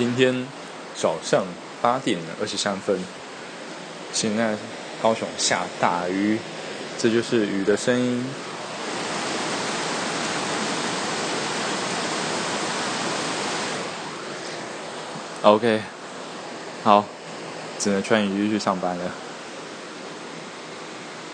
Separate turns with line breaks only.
今天早上八点二十三分现在高雄下大雨这就是雨的声音。Ok 好只能穿雨衣去上班了。